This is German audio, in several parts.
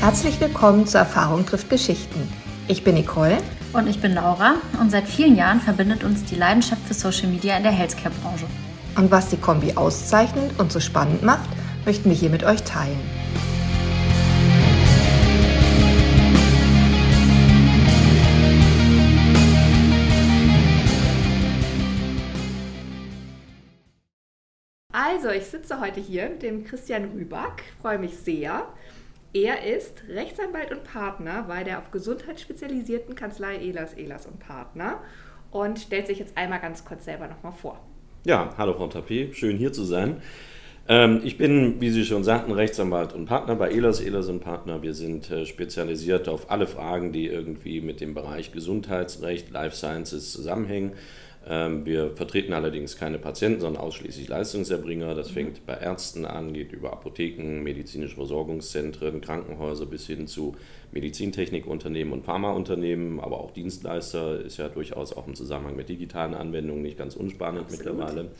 Herzlich willkommen zu Erfahrung trifft Geschichten. Ich bin Nicole. Und ich bin Laura. Und seit vielen Jahren verbindet uns die Leidenschaft für Social Media in der Healthcare-Branche. Und was die Kombi auszeichnet und so spannend macht, möchten wir hier mit euch teilen. Also, ich sitze heute hier mit dem Christian Rüback, freue mich sehr. Er ist Rechtsanwalt und Partner bei der auf Gesundheit spezialisierten Kanzlei Ehlers, Ehlers und Partner und stellt sich jetzt einmal ganz kurz selber nochmal vor. Ja, hallo Frau Tapé, schön hier zu sein. Ähm, ich bin, wie Sie schon sagten, Rechtsanwalt und Partner bei Ehlers, Ehlers und Partner. Wir sind äh, spezialisiert auf alle Fragen, die irgendwie mit dem Bereich Gesundheitsrecht, Life Sciences zusammenhängen. Ähm, wir vertreten allerdings keine Patienten, sondern ausschließlich Leistungserbringer. Das fängt bei Ärzten an, geht über Apotheken, medizinische Versorgungszentren, Krankenhäuser bis hin zu Medizintechnikunternehmen und Pharmaunternehmen, aber auch Dienstleister ist ja durchaus auch im Zusammenhang mit digitalen Anwendungen nicht ganz unspannend Absolut. mittlerweile.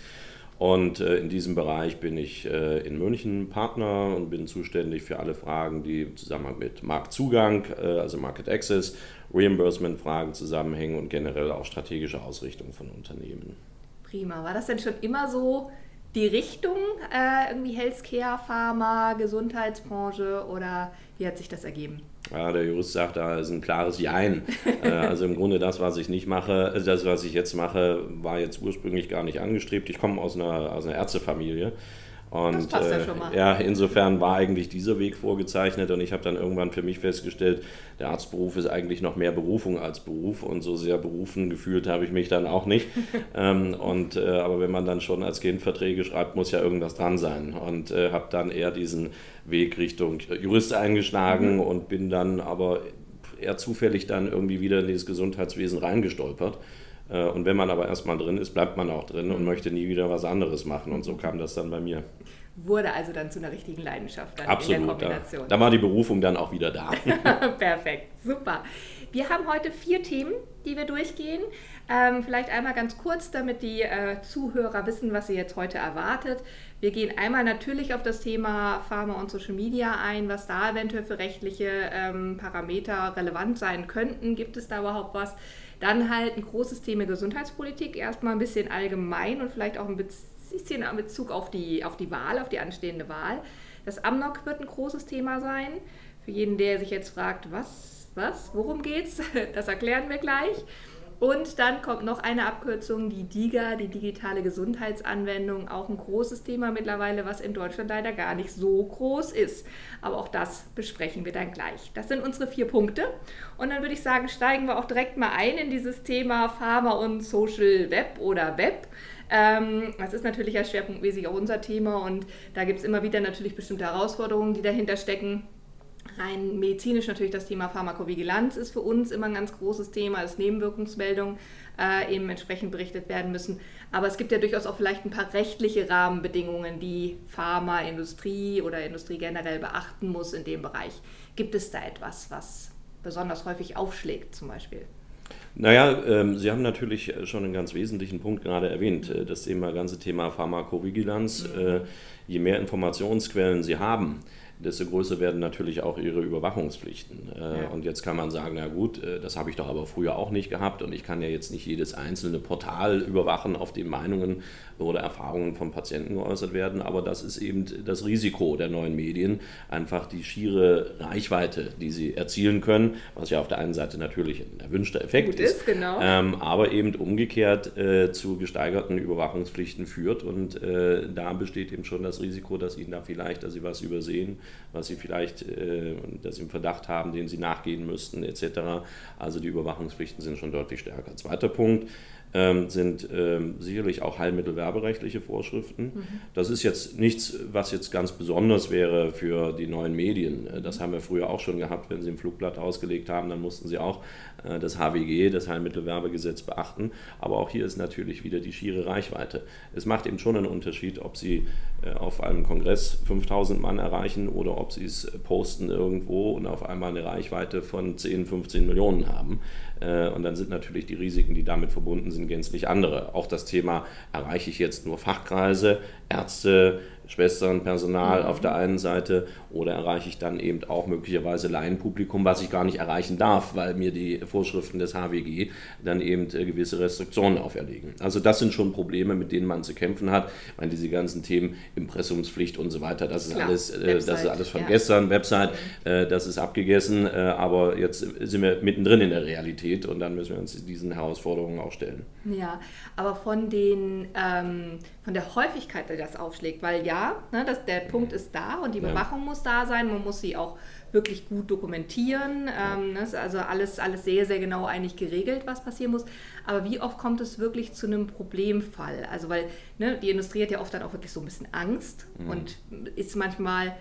Und äh, in diesem Bereich bin ich äh, in München Partner und bin zuständig für alle Fragen, die im Zusammenhang mit Marktzugang, äh, also Market Access, Reimbursement-Fragen zusammenhängen und generell auch strategische Ausrichtung von Unternehmen. Prima. War das denn schon immer so die Richtung, äh, irgendwie Healthcare, Pharma, Gesundheitsbranche oder wie hat sich das ergeben? Ja, der Jurist sagt, da ist ein klares Jein. Äh, also im Grunde das, was ich nicht mache, äh, das, was ich jetzt mache, war jetzt ursprünglich gar nicht angestrebt. Ich komme aus einer, aus einer Ärztefamilie. Und ja, äh, ja, insofern war eigentlich dieser Weg vorgezeichnet und ich habe dann irgendwann für mich festgestellt, der Arztberuf ist eigentlich noch mehr Berufung als Beruf und so sehr berufen gefühlt habe ich mich dann auch nicht. ähm, und, äh, aber wenn man dann schon als Kind Verträge schreibt, muss ja irgendwas dran sein und äh, habe dann eher diesen Weg Richtung Jurist eingeschlagen mhm. und bin dann aber eher zufällig dann irgendwie wieder in dieses Gesundheitswesen reingestolpert und wenn man aber erstmal drin ist, bleibt man auch drin und möchte nie wieder was anderes machen. Und so kam das dann bei mir. Wurde also dann zu einer richtigen Leidenschaft dann Absolut, in der Kombination. Da, da war die Berufung dann auch wieder da. Perfekt, super. Wir haben heute vier Themen, die wir durchgehen. Ähm, vielleicht einmal ganz kurz, damit die äh, Zuhörer wissen, was sie jetzt heute erwartet. Wir gehen einmal natürlich auf das Thema Pharma und Social Media ein, was da eventuell für rechtliche ähm, Parameter relevant sein könnten. Gibt es da überhaupt was? Dann halt ein großes Thema Gesundheitspolitik, erstmal ein bisschen allgemein und vielleicht auch ein bisschen in Bezug auf die, auf die Wahl, auf die anstehende Wahl. Das Amnok wird ein großes Thema sein. Für jeden, der sich jetzt fragt, was, was, worum geht's, das erklären wir gleich. Und dann kommt noch eine Abkürzung, die DIGA, die digitale Gesundheitsanwendung, auch ein großes Thema mittlerweile, was in Deutschland leider gar nicht so groß ist. Aber auch das besprechen wir dann gleich. Das sind unsere vier Punkte. Und dann würde ich sagen, steigen wir auch direkt mal ein in dieses Thema Pharma und Social Web oder Web. Ähm, das ist natürlich ja schwerpunktmäßig auch unser Thema und da gibt es immer wieder natürlich bestimmte Herausforderungen, die dahinter stecken rein medizinisch natürlich das Thema Pharmakovigilanz ist für uns immer ein ganz großes Thema, dass Nebenwirkungsmeldungen äh, eben entsprechend berichtet werden müssen. Aber es gibt ja durchaus auch vielleicht ein paar rechtliche Rahmenbedingungen, die Pharmaindustrie oder Industrie generell beachten muss in dem Bereich. Gibt es da etwas, was besonders häufig aufschlägt zum Beispiel? Naja, ähm, Sie haben natürlich schon einen ganz wesentlichen Punkt gerade erwähnt, äh, das Thema, ganze Thema Pharmakovigilanz. Mhm. Äh, je mehr Informationsquellen Sie haben, desto größer werden natürlich auch ihre Überwachungspflichten. Äh, ja. Und jetzt kann man sagen, na gut, äh, das habe ich doch aber früher auch nicht gehabt und ich kann ja jetzt nicht jedes einzelne Portal überwachen, auf dem Meinungen oder Erfahrungen von Patienten geäußert werden, aber das ist eben das Risiko der neuen Medien, einfach die schiere Reichweite, die sie erzielen können, was ja auf der einen Seite natürlich ein erwünschter Effekt Gut ist, ist genau. ähm, aber eben umgekehrt äh, zu gesteigerten Überwachungspflichten führt und äh, da besteht eben schon das Risiko, dass ihnen da vielleicht, dass sie was übersehen, was sie vielleicht, äh, dass sie einen Verdacht haben, den sie nachgehen müssten etc. Also die Überwachungspflichten sind schon deutlich stärker. Zweiter Punkt, ähm, sind ähm, sicherlich auch heilmittelwerberechtliche Vorschriften. Mhm. Das ist jetzt nichts, was jetzt ganz besonders wäre für die neuen Medien. Äh, das haben wir früher auch schon gehabt, wenn sie ein Flugblatt ausgelegt haben, dann mussten sie auch äh, das HWG, das Heilmittelwerbegesetz, beachten. Aber auch hier ist natürlich wieder die schiere Reichweite. Es macht eben schon einen Unterschied, ob sie äh, auf einem Kongress 5000 Mann erreichen oder ob sie es posten irgendwo und auf einmal eine Reichweite von 10, 15 Millionen haben. Und dann sind natürlich die Risiken, die damit verbunden sind, sind gänzlich andere. Auch das Thema, erreiche ich jetzt nur Fachkreise, Ärzte, Schwestern, Personal auf der einen Seite oder erreiche ich dann eben auch möglicherweise Laienpublikum, was ich gar nicht erreichen darf, weil mir die Vorschriften des HWG dann eben äh, gewisse Restriktionen auferlegen. Also das sind schon Probleme, mit denen man zu kämpfen hat. Ich meine, diese ganzen Themen Impressumspflicht und so weiter, das ist, Klar, alles, äh, das ist alles von ja. gestern, Website, äh, das ist abgegessen, äh, aber jetzt sind wir mittendrin in der Realität und dann müssen wir uns diesen Herausforderungen auch stellen. Ja, aber von, den, ähm, von der Häufigkeit, die das aufschlägt, weil ja, ne, das, der Punkt ist da und die Bewachung ja. muss da sein, man muss sie auch wirklich gut dokumentieren. Ähm, das ne, ist also alles, alles sehr, sehr genau eigentlich geregelt, was passieren muss. Aber wie oft kommt es wirklich zu einem Problemfall? Also weil ne, die Industrie hat ja oft dann auch wirklich so ein bisschen Angst mhm. und ist manchmal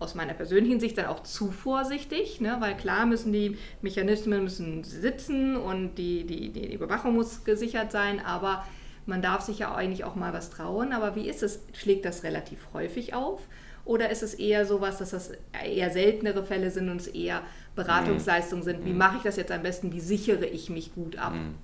aus meiner persönlichen Sicht dann auch zu vorsichtig, ne? weil klar müssen die Mechanismen müssen sitzen und die, die, die Überwachung muss gesichert sein, aber man darf sich ja eigentlich auch mal was trauen. Aber wie ist es? Schlägt das relativ häufig auf? Oder ist es eher so was, dass das eher seltenere Fälle sind und es eher Beratungsleistungen sind? Wie mhm. mache ich das jetzt am besten? Wie sichere ich mich gut ab? Mhm.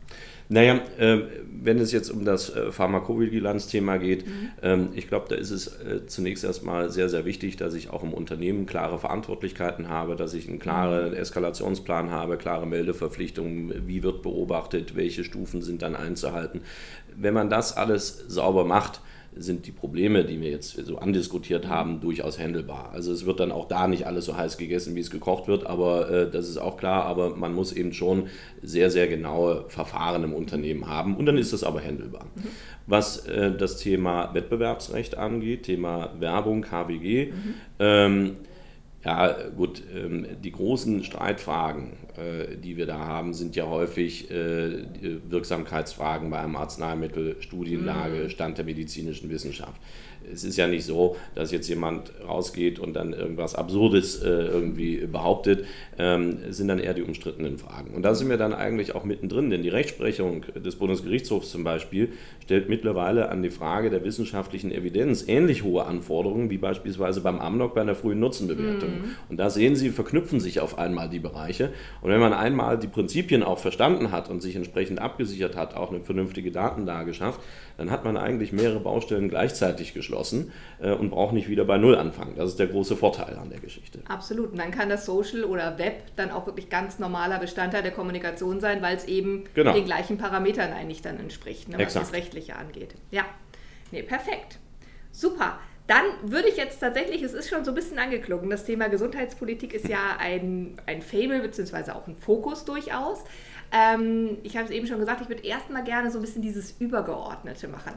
Naja, äh, wenn es jetzt um das äh, Pharmakovigilanz-Thema geht, mhm. ähm, ich glaube, da ist es äh, zunächst erstmal sehr, sehr wichtig, dass ich auch im Unternehmen klare Verantwortlichkeiten habe, dass ich einen klaren mhm. Eskalationsplan habe, klare Meldeverpflichtungen, wie wird beobachtet, welche Stufen sind dann einzuhalten. Wenn man das alles sauber macht, sind die Probleme, die wir jetzt so andiskutiert haben, durchaus handelbar. Also es wird dann auch da nicht alles so heiß gegessen, wie es gekocht wird, aber äh, das ist auch klar, aber man muss eben schon sehr, sehr genaue Verfahren im Unternehmen haben und dann ist das aber handelbar. Mhm. Was äh, das Thema Wettbewerbsrecht angeht, Thema Werbung, KWG, mhm. ähm, ja, gut, ähm, die großen Streitfragen, äh, die wir da haben, sind ja häufig äh, Wirksamkeitsfragen bei einem Arzneimittel, Studienlage, mhm. Stand der medizinischen Wissenschaft es ist ja nicht so, dass jetzt jemand rausgeht und dann irgendwas Absurdes äh, irgendwie behauptet, ähm, sind dann eher die umstrittenen Fragen. Und da sind wir dann eigentlich auch mittendrin, denn die Rechtsprechung des Bundesgerichtshofs zum Beispiel stellt mittlerweile an die Frage der wissenschaftlichen Evidenz ähnlich hohe Anforderungen wie beispielsweise beim Amnok bei einer frühen Nutzenbewertung. Mhm. Und da sehen Sie, verknüpfen sich auf einmal die Bereiche. Und wenn man einmal die Prinzipien auch verstanden hat und sich entsprechend abgesichert hat, auch eine vernünftige Datenlage schafft, dann hat man eigentlich mehrere Baustellen gleichzeitig geschlossen äh, und braucht nicht wieder bei Null anfangen. Das ist der große Vorteil an der Geschichte. Absolut. Und dann kann das Social oder Web dann auch wirklich ganz normaler Bestandteil der Kommunikation sein, weil es eben genau. den gleichen Parametern eigentlich dann entspricht, ne, was Exakt. das Rechtliche angeht. Ja, nee, perfekt. Super. Dann würde ich jetzt tatsächlich, es ist schon so ein bisschen angeklungen, das Thema Gesundheitspolitik ist ja ein, ein Fable beziehungsweise auch ein Fokus durchaus. Ähm, ich habe es eben schon gesagt, ich würde erstmal gerne so ein bisschen dieses Übergeordnete machen.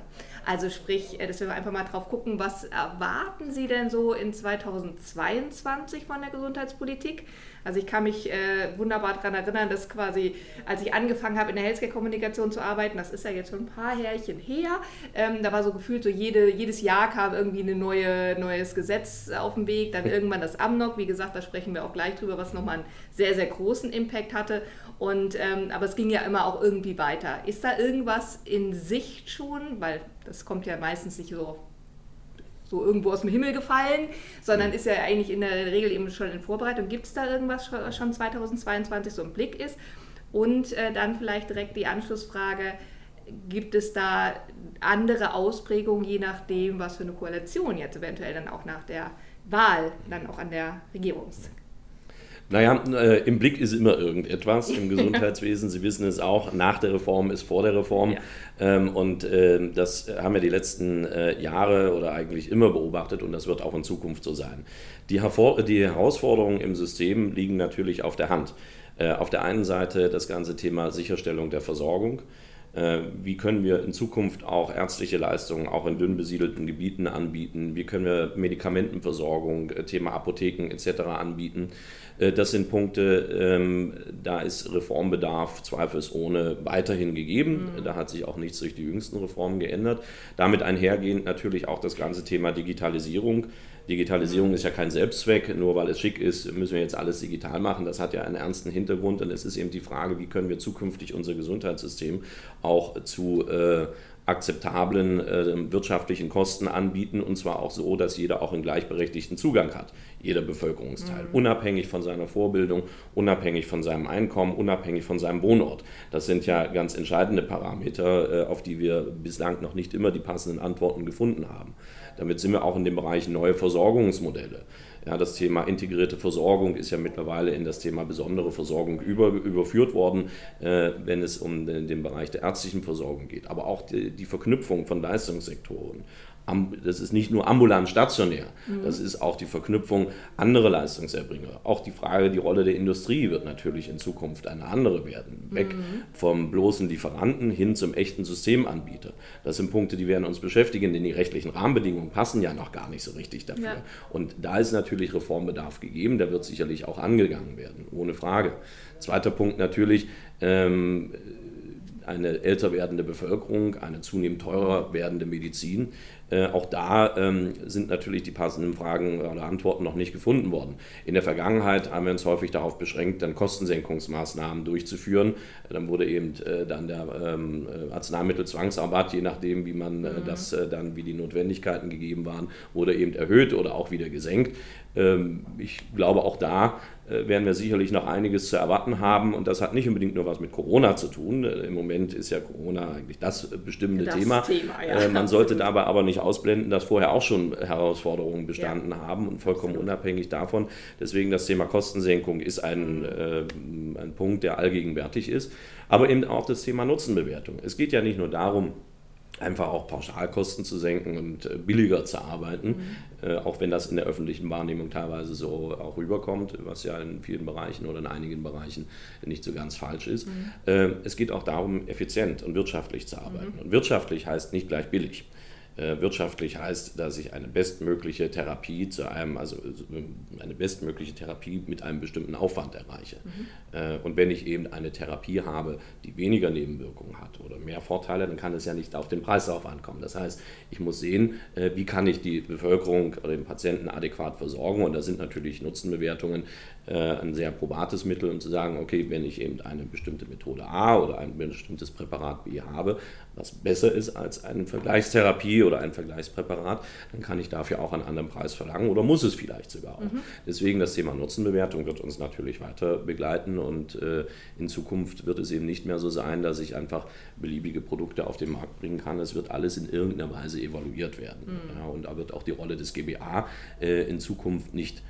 Also sprich, äh, dass wir einfach mal drauf gucken, was erwarten Sie denn so in 2022 von der Gesundheitspolitik? Also ich kann mich äh, wunderbar daran erinnern, dass quasi, als ich angefangen habe, in der Healthcare-Kommunikation zu arbeiten, das ist ja jetzt schon ein paar Härchen her, ähm, da war so gefühlt, so jede, jedes Jahr kam irgendwie ein neue, neues Gesetz auf den Weg, dann irgendwann das AMNOG, wie gesagt, da sprechen wir auch gleich drüber, was nochmal einen sehr, sehr großen Impact hatte. Und, ähm, aber es ging ja immer auch irgendwie weiter. Ist da irgendwas in Sicht schon? Weil das kommt ja meistens nicht so, so irgendwo aus dem Himmel gefallen, sondern ist ja eigentlich in der Regel eben schon in Vorbereitung. Gibt es da irgendwas was schon 2022 so im Blick ist? Und äh, dann vielleicht direkt die Anschlussfrage, gibt es da andere Ausprägungen, je nachdem, was für eine Koalition jetzt eventuell dann auch nach der Wahl dann auch an der Regierungs naja, äh, im Blick ist immer irgendetwas im Gesundheitswesen. Sie wissen es auch, nach der Reform ist vor der Reform. Ja. Ähm, und äh, das haben wir die letzten äh, Jahre oder eigentlich immer beobachtet und das wird auch in Zukunft so sein. Die, die Herausforderungen im System liegen natürlich auf der Hand. Äh, auf der einen Seite das ganze Thema Sicherstellung der Versorgung. Äh, wie können wir in Zukunft auch ärztliche Leistungen auch in dünn besiedelten Gebieten anbieten? Wie können wir Medikamentenversorgung, äh, Thema Apotheken etc. anbieten? Äh, das sind Punkte, ähm, da ist Reformbedarf zweifelsohne weiterhin gegeben. Mhm. Da hat sich auch nichts durch die jüngsten Reformen geändert. Damit einhergehend natürlich auch das ganze Thema Digitalisierung. Digitalisierung ist ja kein Selbstzweck, nur weil es schick ist, müssen wir jetzt alles digital machen. Das hat ja einen ernsten Hintergrund und es ist eben die Frage, wie können wir zukünftig unser Gesundheitssystem auch zu äh, akzeptablen äh, wirtschaftlichen Kosten anbieten und zwar auch so, dass jeder auch einen gleichberechtigten Zugang hat, jeder Bevölkerungsteil, mhm. unabhängig von seiner Vorbildung, unabhängig von seinem Einkommen, unabhängig von seinem Wohnort. Das sind ja ganz entscheidende Parameter, äh, auf die wir bislang noch nicht immer die passenden Antworten gefunden haben. Damit sind wir auch in dem Bereich neue Versorgungsmodelle. Ja, das Thema integrierte Versorgung ist ja mittlerweile in das Thema besondere Versorgung über, überführt worden, äh, wenn es um den, den, Bereich der ärztlichen Versorgung geht. Aber auch die, die Verknüpfung von Leistungssektoren das ist nicht nur ambulant stationär, mhm. das ist auch die Verknüpfung anderer Leistungserbringer. Auch die Frage, die Rolle der Industrie wird natürlich in Zukunft eine andere werden. Weg mhm. vom bloßen Lieferanten hin zum echten Systemanbieter. Das sind Punkte, die werden uns beschäftigen, denn die rechtlichen Rahmenbedingungen passen ja noch gar nicht so richtig dafür. Ja. Und da ist natürlich Reformbedarf gegeben, der wird sicherlich auch angegangen werden, ohne Frage. Zweiter Punkt natürlich, ähm, eine älter werdende Bevölkerung, eine zunehmend teurer werdende Medizin. Äh, auch da ähm, sind natürlich die passenden Fragen oder Antworten noch nicht gefunden worden. In der Vergangenheit haben wir uns häufig darauf beschränkt, dann Kostensenkungsmaßnahmen durchzuführen. Dann wurde eben äh, dann der ähm, äh, je nachdem, wie man äh, mhm. das äh, dann, wie die Notwendigkeiten gegeben waren, wurde eben erhöht oder auch wieder gesenkt. Ähm, ich glaube, auch da werden wir sicherlich noch einiges zu erwarten haben. Und das hat nicht unbedingt nur was mit Corona zu tun. Äh, Im Moment ist ja Corona eigentlich das bestimmende das Thema. Thema ja, äh, Man sollte dabei aber nicht ausblenden, dass vorher auch schon Herausforderungen bestanden ja. haben und vollkommen Absolut. unabhängig davon. Deswegen das Thema Kostensenkung ist ein, äh, ein Punkt, der allgegenwärtig ist. Aber eben auch das Thema Nutzenbewertung. Es geht ja nicht nur darum, einfach auch Pauschalkosten zu senken und äh, billiger zu arbeiten, mhm. äh, auch wenn das in der öffentlichen Wahrnehmung teilweise so auch rüberkommt, was ja in vielen Bereichen oder in einigen Bereichen nicht so ganz falsch ist. Mhm. Äh, es geht auch darum, effizient und wirtschaftlich zu arbeiten. Mhm. Und wirtschaftlich heißt nicht gleich billig. Äh, wirtschaftlich heißt, dass ich eine bestmögliche Therapie zu einem, also äh, eine bestmögliche Therapie mit einem bestimmten Aufwand erreiche. Mhm. Äh, und wenn ich eben eine Therapie habe, die weniger Nebenwirkungen hat oder mehr Vorteile, dann kann es ja nicht auf den Preis darauf ankommen. Das heißt, ich muss sehen, wie kann ich die Bevölkerung oder den Patienten adäquat versorgen. Und da sind natürlich Nutzenbewertungen ein sehr probates Mittel, um zu sagen, okay, wenn ich eben eine bestimmte Methode A oder ein bestimmtes Präparat B habe, was besser ist als eine Vergleichstherapie oder ein Vergleichspräparat, dann kann ich dafür auch einen anderen Preis verlangen oder muss es vielleicht sogar auch. Mhm. Deswegen das Thema Nutzenbewertung wird uns natürlich weiter begleiten und äh, in Zukunft wird es eben nicht mehr so sein, dass ich einfach beliebige Produkte auf den Markt bringen kann. Es wird alles in irgendeiner Weise evaluiert werden. Mhm. Ja, und da wird auch die Rolle des GBA äh, in Zukunft nicht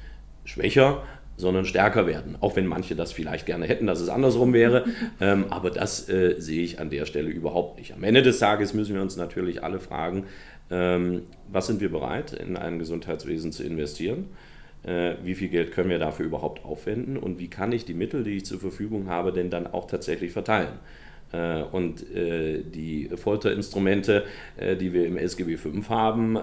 schwächer, sondern stärker werden. Auch wenn manche das vielleicht gerne hätten, dass es andersrum wäre. ähm, aber das äh, sehe ich an der Stelle überhaupt nicht. Am Ende des Tages müssen wir uns natürlich alle fragen, ähm, was sind wir bereit, in ein Gesundheitswesen zu investieren? Äh, wie viel Geld können wir dafür überhaupt aufwenden? Und wie kann ich die Mittel, die ich zur Verfügung habe, denn dann auch tatsächlich verteilen? Äh, und äh, die Folterinstrumente, äh, die wir im SGB V haben,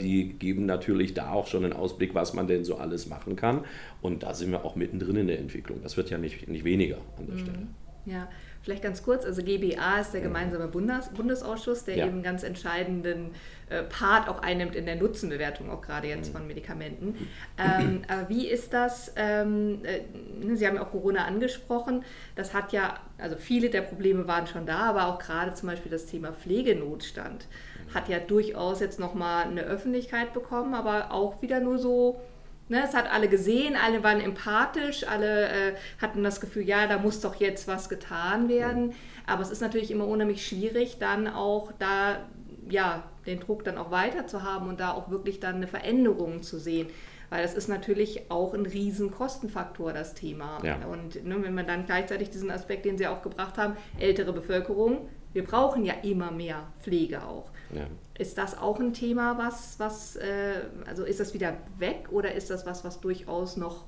die geben natürlich da auch schon einen Ausblick, was man denn so alles machen kann. Und da sind wir auch mittendrin in der Entwicklung. Das wird ja nicht, nicht weniger an der mhm. Stelle. Ja, vielleicht ganz kurz, also GBA ist der gemeinsame Bundes Bundesausschuss, der ja. eben ganz entscheidenden Part auch einnimmt in der Nutzenbewertung, auch gerade jetzt mhm. von Medikamenten. Ähm, aber wie ist das, ähm, äh, Sie haben ja auch Corona angesprochen, das hat ja, also viele der Probleme waren schon da, aber auch gerade zum Beispiel das Thema Pflegenotstand mhm. hat ja durchaus jetzt nochmal eine Öffentlichkeit bekommen, aber auch wieder nur so Ne, es hat alle gesehen, alle waren empathisch, alle äh, hatten das Gefühl, ja, da muss doch jetzt was getan werden. Aber es ist natürlich immer unheimlich schwierig, dann auch da ja, den Druck dann auch weiter zu haben und da auch wirklich dann eine Veränderung zu sehen. Weil das ist natürlich auch ein riesen Kostenfaktor, das Thema. Ja. Und ne, wenn wir dann gleichzeitig diesen Aspekt, den Sie auch gebracht haben, ältere Bevölkerung, wir brauchen ja immer mehr Pflege auch. Ja. Ist das auch ein Thema, was, was äh, also ist das wieder weg oder ist das was, was durchaus noch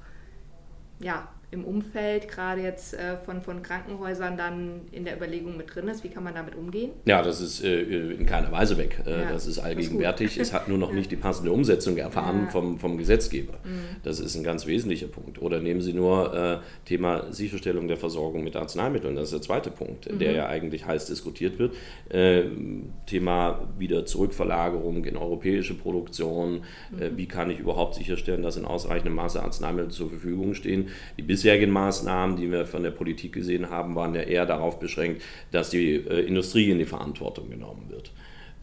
ja, im Umfeld, gerade jetzt äh, von, von Krankenhäusern, dann in der Überlegung mit drin ist? Wie kann man damit umgehen? Ja, das ist äh, in keiner Weise weg. Äh, ja, das ist allgegenwärtig. es hat nur noch nicht die passende Umsetzung erfahren ja. vom, vom Gesetzgeber. Mhm. Das ist ein ganz wesentlicher Punkt. Oder nehmen Sie nur äh, Thema Sicherstellung der Versorgung mit Arzneimitteln. Das ist der zweite Punkt, mhm. der ja eigentlich heiß diskutiert wird. Äh, Thema wieder Zurückverlagerung in europäische Produktion. Äh, mhm. wie kann ich überhaupt sicherstellen, dass in ausreichendem Maße Arzneimittel zur Verfügung stehen? Die bisherigen Maßnahmen, die wir von der Politik gesehen haben, waren ja eher darauf beschränkt, dass die äh, Industrie in die Verantwortung genommen wird.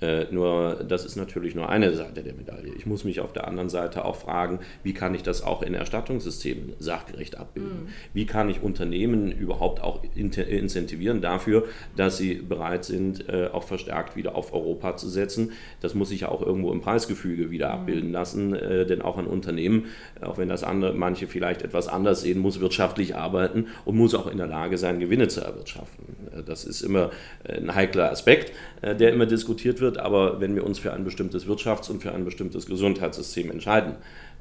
Äh, nur das ist natürlich nur eine Seite der Medaille. Ich muss mich auf der anderen Seite auch fragen, wie kann ich das auch in Erstattungssystemen sachgerecht abbilden? Mhm. Wie kann ich Unternehmen überhaupt auch incentivieren dafür, dass sie bereit sind, äh, auch verstärkt wieder auf Europa zu setzen? Das muss sich ja auch irgendwo im Preisgefüge wieder mhm. abbilden lassen, äh, denn auch ein Unternehmen, auch wenn das andere, manche vielleicht etwas anders sehen, muss wirtschaftlich arbeiten und muss auch in der Lage sein, Gewinne zu erwirtschaften. Das ist immer ein heikler Aspekt, der immer diskutiert wird aber wenn wir uns für ein bestimmtes Wirtschafts- und für ein bestimmtes Gesundheitssystem entscheiden,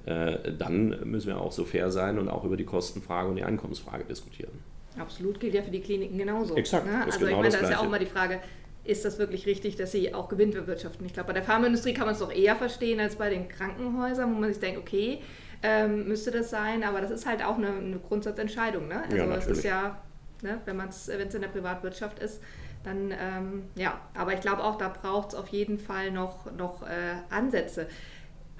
äh, dann müssen wir auch so fair sein und auch über die Kostenfrage und die Einkommensfrage diskutieren. Absolut, gilt ja für die Kliniken genauso. Exakt. Ne? Also genau ich meine, da ist ja auch immer die Frage, ist das wirklich richtig, dass sie auch Gewinn bewirtschaften? Ich glaube, bei der Pharmaindustrie kann man es doch eher verstehen als bei den Krankenhäusern, wo man sich denkt, okay, ähm, müsste das sein, aber das ist halt auch eine, eine Grundsatzentscheidung. Ne? Also ja, es ist ja, ne, wenn es in der Privatwirtschaft ist, dann ähm, ja, aber ich glaube auch, da braucht es auf jeden Fall noch, noch äh, Ansätze.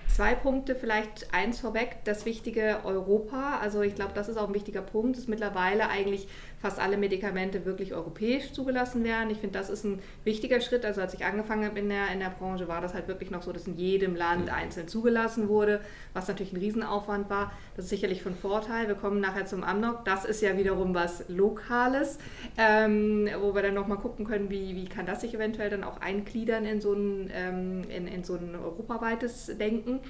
Zwei Punkte, vielleicht eins vorweg, das wichtige Europa. Also ich glaube, das ist auch ein wichtiger Punkt, dass mittlerweile eigentlich fast alle Medikamente wirklich europäisch zugelassen werden. Ich finde, das ist ein wichtiger Schritt. Also als ich angefangen habe in der, in der Branche, war das halt wirklich noch so, dass in jedem Land mhm. einzeln zugelassen wurde, was natürlich ein Riesenaufwand war. Das ist sicherlich von Vorteil. Wir kommen nachher zum Amnok. Das ist ja wiederum was Lokales, ähm, wo wir dann nochmal gucken können, wie, wie kann das sich eventuell dann auch eingliedern in so ein, ähm, in, in so ein europaweites Denken.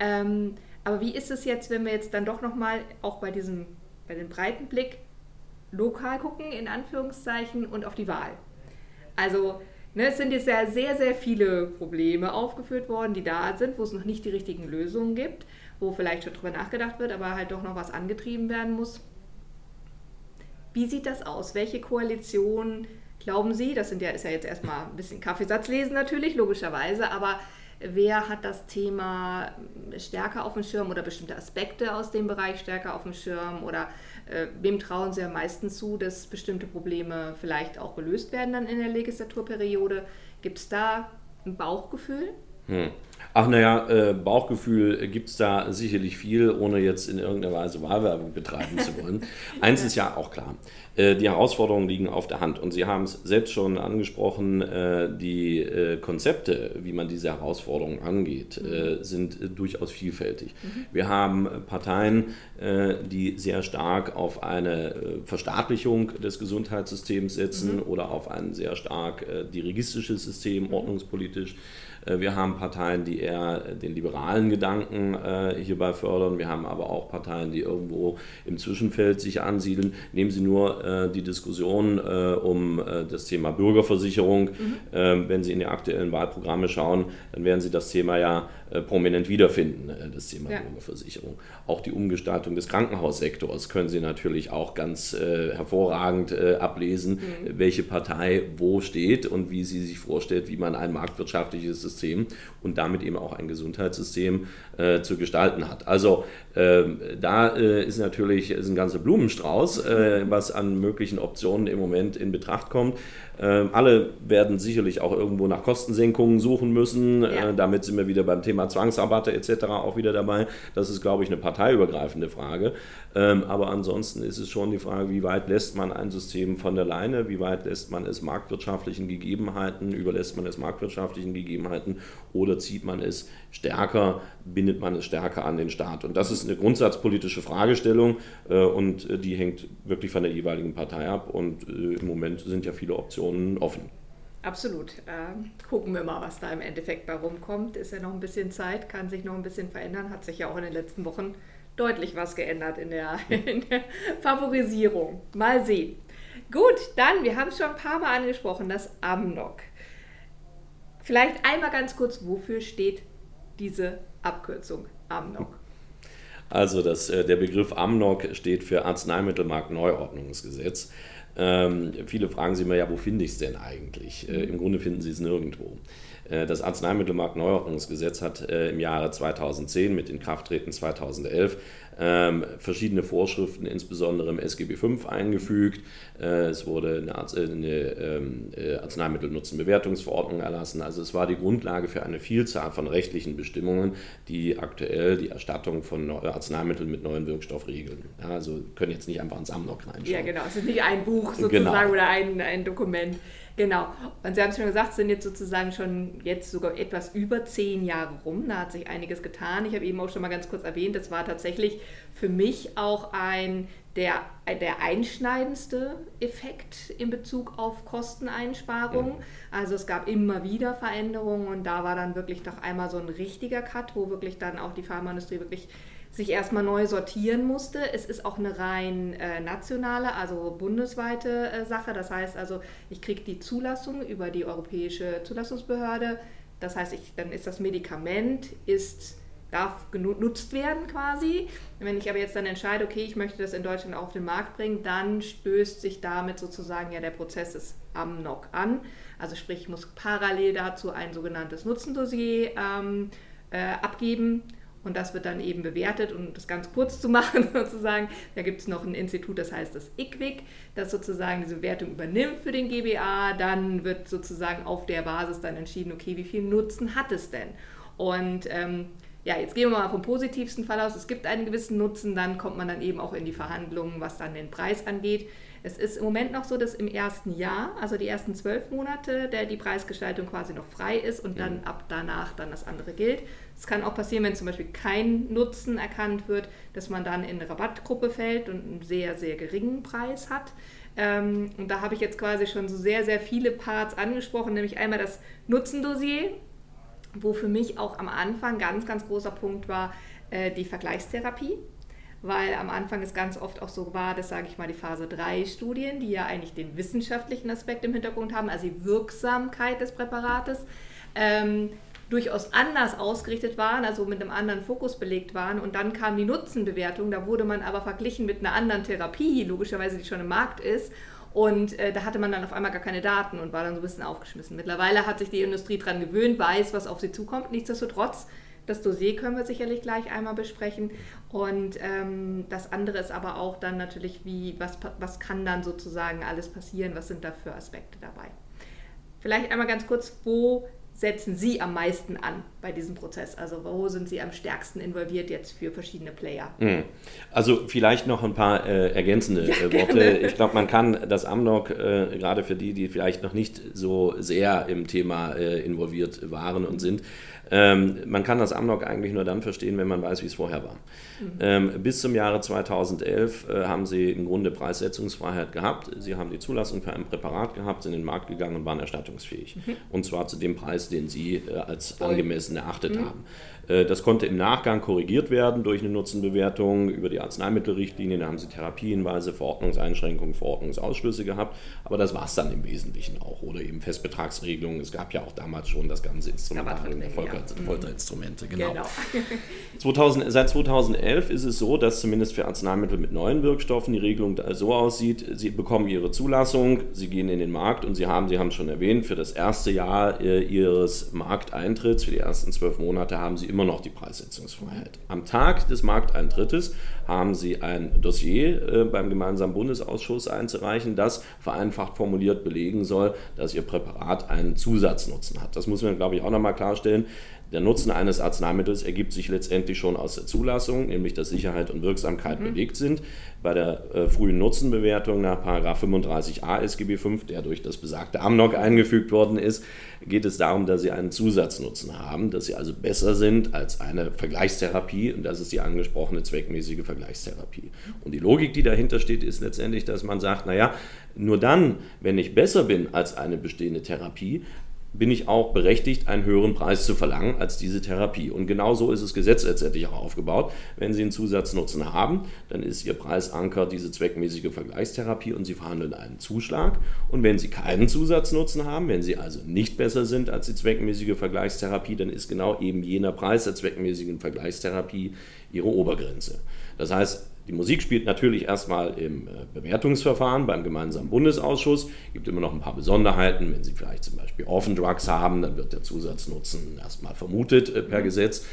Ähm, aber wie ist es jetzt, wenn wir jetzt dann doch nochmal auch bei diesem, bei dem breiten Blick lokal gucken, in Anführungszeichen, und auf die Wahl. Also ne, es sind jetzt ja sehr, sehr viele Probleme aufgeführt worden, die da sind, wo es noch nicht die richtigen Lösungen gibt, wo vielleicht schon drüber nachgedacht wird, aber halt doch noch was angetrieben werden muss. Wie sieht das aus? Welche Koalition glauben Sie? Das sind ja, ist ja jetzt erstmal ein bisschen Kaffeesatz lesen natürlich, logischerweise, aber wer hat das Thema stärker auf dem Schirm oder bestimmte Aspekte aus dem Bereich stärker auf dem Schirm oder wem trauen Sie am meisten zu, dass bestimmte Probleme vielleicht auch gelöst werden dann in der Legislaturperiode? Gibt es da ein Bauchgefühl? Hm. Ach naja, äh, Bauchgefühl gibt es da sicherlich viel, ohne jetzt in irgendeiner Weise Wahlwerbung betreiben zu wollen. Eins ist ja auch klar, äh, die Herausforderungen liegen auf der Hand und Sie haben es selbst schon angesprochen, äh, die äh, Konzepte, wie man diese Herausforderungen angeht, äh, sind äh, durchaus vielfältig. Mhm. Wir haben Parteien, die sehr stark auf eine Verstaatlichung des Gesundheitssystems setzen mhm. oder auf ein sehr stark dirigistisches System, mhm. ordnungspolitisch. Wir haben Parteien, die eher den liberalen Gedanken äh, hierbei fördern. Wir haben aber auch Parteien, die irgendwo im Zwischenfeld sich ansiedeln. Nehmen Sie nur äh, die Diskussion äh, um äh, das Thema Bürgerversicherung. Mhm. Ähm, wenn Sie in die aktuellen Wahlprogramme schauen, dann werden Sie das Thema ja äh, prominent wiederfinden, äh, das Thema ja. Bürgerversicherung. Auch die Umgestaltung des Krankenhaussektors können Sie natürlich auch ganz hervorragend ablesen, mhm. welche Partei wo steht und wie sie sich vorstellt, wie man ein marktwirtschaftliches System und damit eben auch ein Gesundheitssystem äh, zu gestalten hat. Also äh, da äh, ist natürlich ist ein ganzer Blumenstrauß, äh, was an möglichen Optionen im Moment in Betracht kommt. Ähm, alle werden sicherlich auch irgendwo nach Kostensenkungen suchen müssen. Ja. Äh, damit sind wir wieder beim Thema Zwangsrabatte etc. auch wieder dabei. Das ist, glaube ich, eine parteiübergreifende Frage. Ähm, aber ansonsten ist es schon die Frage, wie weit lässt man ein System von der Leine, wie weit lässt man es marktwirtschaftlichen Gegebenheiten, überlässt man es marktwirtschaftlichen Gegebenheiten oder zieht man es stärker, bindet man es stärker an den Staat. Und das ist eine grundsatzpolitische Fragestellung äh, und äh, die hängt wirklich von der jeweiligen Partei ab. Und im Moment sind ja viele Optionen Optionen offen. Absolut. Ähm, gucken wir mal, was da im Endeffekt bei rumkommt. Ist ja noch ein bisschen Zeit, kann sich noch ein bisschen verändern. Hat sich ja auch in den letzten Wochen deutlich was geändert in der, in der Favorisierung. Mal sehen. Gut, dann, wir haben es schon ein paar Mal angesprochen, das Amnok. Vielleicht einmal ganz kurz, wofür steht diese Abkürzung Amnok? Also das, äh, der Begriff AMNOG steht für Arzneimittelmarktneuordnungsgesetz. Ähm, viele fragen sich immer, ja, wo finde ich es denn eigentlich? Äh, Im Grunde finden Sie es nirgendwo. Äh, das Arzneimittelmarktneuordnungsgesetz hat äh, im Jahre 2010 mit Inkrafttreten 2011 ähm, verschiedene Vorschriften, insbesondere im SGB V, eingefügt. Äh, es wurde eine, Arzt, eine ähm, Arzneimittelnutzenbewertungsverordnung erlassen. Also es war die Grundlage für eine Vielzahl von rechtlichen Bestimmungen, die aktuell die Erstattung von Arzneimitteln mit neuen Wirkstoff regeln. Ja, also können jetzt nicht einfach ins Amnok reinschauen. Ja, genau. Es ist nicht ein Buch sozusagen genau. oder ein, ein Dokument. Genau. Und Sie haben es schon gesagt, sind jetzt sozusagen schon jetzt sogar etwas über zehn Jahre rum. Da hat sich einiges getan. Ich habe eben auch schon mal ganz kurz erwähnt, das war tatsächlich für mich auch ein der, der einschneidendste Effekt in Bezug auf Kosteneinsparungen. Also es gab immer wieder Veränderungen und da war dann wirklich doch einmal so ein richtiger Cut, wo wirklich dann auch die Pharmaindustrie wirklich sich erstmal neu sortieren musste. Es ist auch eine rein äh, nationale, also bundesweite äh, Sache. Das heißt also, ich kriege die Zulassung über die Europäische Zulassungsbehörde. Das heißt, ich, dann ist das Medikament, ist, darf genutzt werden quasi. Wenn ich aber jetzt dann entscheide, okay, ich möchte das in Deutschland auf den Markt bringen, dann stößt sich damit sozusagen ja der Prozess des AMNOC an. Also sprich, ich muss parallel dazu ein sogenanntes Nutzendossier ähm, äh, abgeben und das wird dann eben bewertet, um das ganz kurz zu machen sozusagen. Da gibt es noch ein Institut, das heißt das IQWIC, das sozusagen diese Wertung übernimmt für den GBA. Dann wird sozusagen auf der Basis dann entschieden, okay, wie viel Nutzen hat es denn? Und ähm, ja, jetzt gehen wir mal vom positivsten Fall aus. Es gibt einen gewissen Nutzen, dann kommt man dann eben auch in die Verhandlungen, was dann den Preis angeht. Es ist im Moment noch so, dass im ersten Jahr, also die ersten zwölf Monate, der die Preisgestaltung quasi noch frei ist und dann ab danach dann das andere gilt. Es kann auch passieren, wenn zum Beispiel kein Nutzen erkannt wird, dass man dann in eine Rabattgruppe fällt und einen sehr, sehr geringen Preis hat. Ähm, und da habe ich jetzt quasi schon so sehr, sehr viele Parts angesprochen, nämlich einmal das Nutzendossier, wo für mich auch am Anfang ganz, ganz großer Punkt war äh, die Vergleichstherapie weil am Anfang es ganz oft auch so war, das sage ich mal, die Phase 3 Studien, die ja eigentlich den wissenschaftlichen Aspekt im Hintergrund haben, also die Wirksamkeit des Präparates, ähm, durchaus anders ausgerichtet waren, also mit einem anderen Fokus belegt waren. Und dann kam die Nutzenbewertung, da wurde man aber verglichen mit einer anderen Therapie, logischerweise, die schon im Markt ist. Und äh, da hatte man dann auf einmal gar keine Daten und war dann so ein bisschen aufgeschmissen. Mittlerweile hat sich die Industrie daran gewöhnt, weiß, was auf sie zukommt. Nichtsdestotrotz, das Dossier können wir sicherlich gleich einmal besprechen. Und ähm, das andere ist aber auch dann natürlich, wie, was, was kann dann sozusagen alles passieren, was sind da für Aspekte dabei. Vielleicht einmal ganz kurz, wo setzen Sie am meisten an bei diesem Prozess? Also wo sind Sie am stärksten involviert jetzt für verschiedene Player? Hm. Also vielleicht noch ein paar äh, ergänzende ja, äh, Worte. Gerne. Ich glaube, man kann das Amnok, äh, gerade für die, die vielleicht noch nicht so sehr im Thema äh, involviert waren und sind, ähm, man kann das Amnok eigentlich nur dann verstehen, wenn man weiß, wie es vorher war. Mhm. Ähm, bis zum Jahre 2011 äh, haben sie im Grunde Preissetzungsfreiheit gehabt. Sie haben die Zulassung für ein Präparat gehabt, sind in den Markt gegangen und waren erstattungsfähig. Mhm. Und zwar zu dem Preis, den sie äh, als angemessen erachtet mhm. haben. Äh, das konnte im Nachgang korrigiert werden durch eine Nutzenbewertung über die Arzneimittelrichtlinie. Da haben sie Therapiehinweise, Verordnungseinschränkungen, Verordnungsausschlüsse gehabt. Aber das war es dann im Wesentlichen auch. Oder eben Festbetragsregelungen. Es gab ja auch damals schon das ganze Instrumentarium der Folter, ja. Folterinstrumente. Genau. genau. 2000, seit 2011 ist es so, dass zumindest für Arzneimittel mit neuen Wirkstoffen die Regelung so aussieht, sie bekommen ihre Zulassung, sie gehen in den Markt und sie haben, Sie haben es schon erwähnt, für das erste Jahr äh, ihres Markteintritts, für die ersten zwölf Monate, haben sie immer immer noch die Preissetzungsfreiheit. Am Tag des Markteintrittes haben Sie ein Dossier äh, beim gemeinsamen Bundesausschuss einzureichen, das vereinfacht formuliert belegen soll, dass Ihr Präparat einen Zusatznutzen hat. Das muss man, glaube ich, auch nochmal klarstellen. Der Nutzen eines Arzneimittels ergibt sich letztendlich schon aus der Zulassung, nämlich dass Sicherheit und Wirksamkeit mhm. belegt sind. Bei der äh, frühen Nutzenbewertung nach 35a SGB V, der durch das besagte Amnok eingefügt worden ist, geht es darum, dass sie einen Zusatznutzen haben, dass sie also besser sind als eine Vergleichstherapie und das ist die angesprochene zweckmäßige Vergleichstherapie. Und die Logik, die dahinter steht, ist letztendlich, dass man sagt, naja, nur dann, wenn ich besser bin als eine bestehende Therapie, bin ich auch berechtigt, einen höheren Preis zu verlangen als diese Therapie. Und genau so ist das Gesetz letztendlich auch aufgebaut. Wenn Sie einen Zusatznutzen haben, dann ist Ihr Preisanker diese zweckmäßige Vergleichstherapie und Sie verhandeln einen Zuschlag. Und wenn Sie keinen Zusatznutzen haben, wenn Sie also nicht besser sind als die zweckmäßige Vergleichstherapie, dann ist genau eben jener Preis der zweckmäßigen Vergleichstherapie Ihre Obergrenze. Das heißt, die Musik spielt natürlich erstmal im äh, Bewertungsverfahren beim gemeinsamen Bundesausschuss. Es gibt immer noch ein paar Besonderheiten. Wenn Sie vielleicht zum Beispiel Orphan Drugs haben, dann wird der Zusatznutzen erstmal vermutet äh, per mhm. Gesetz.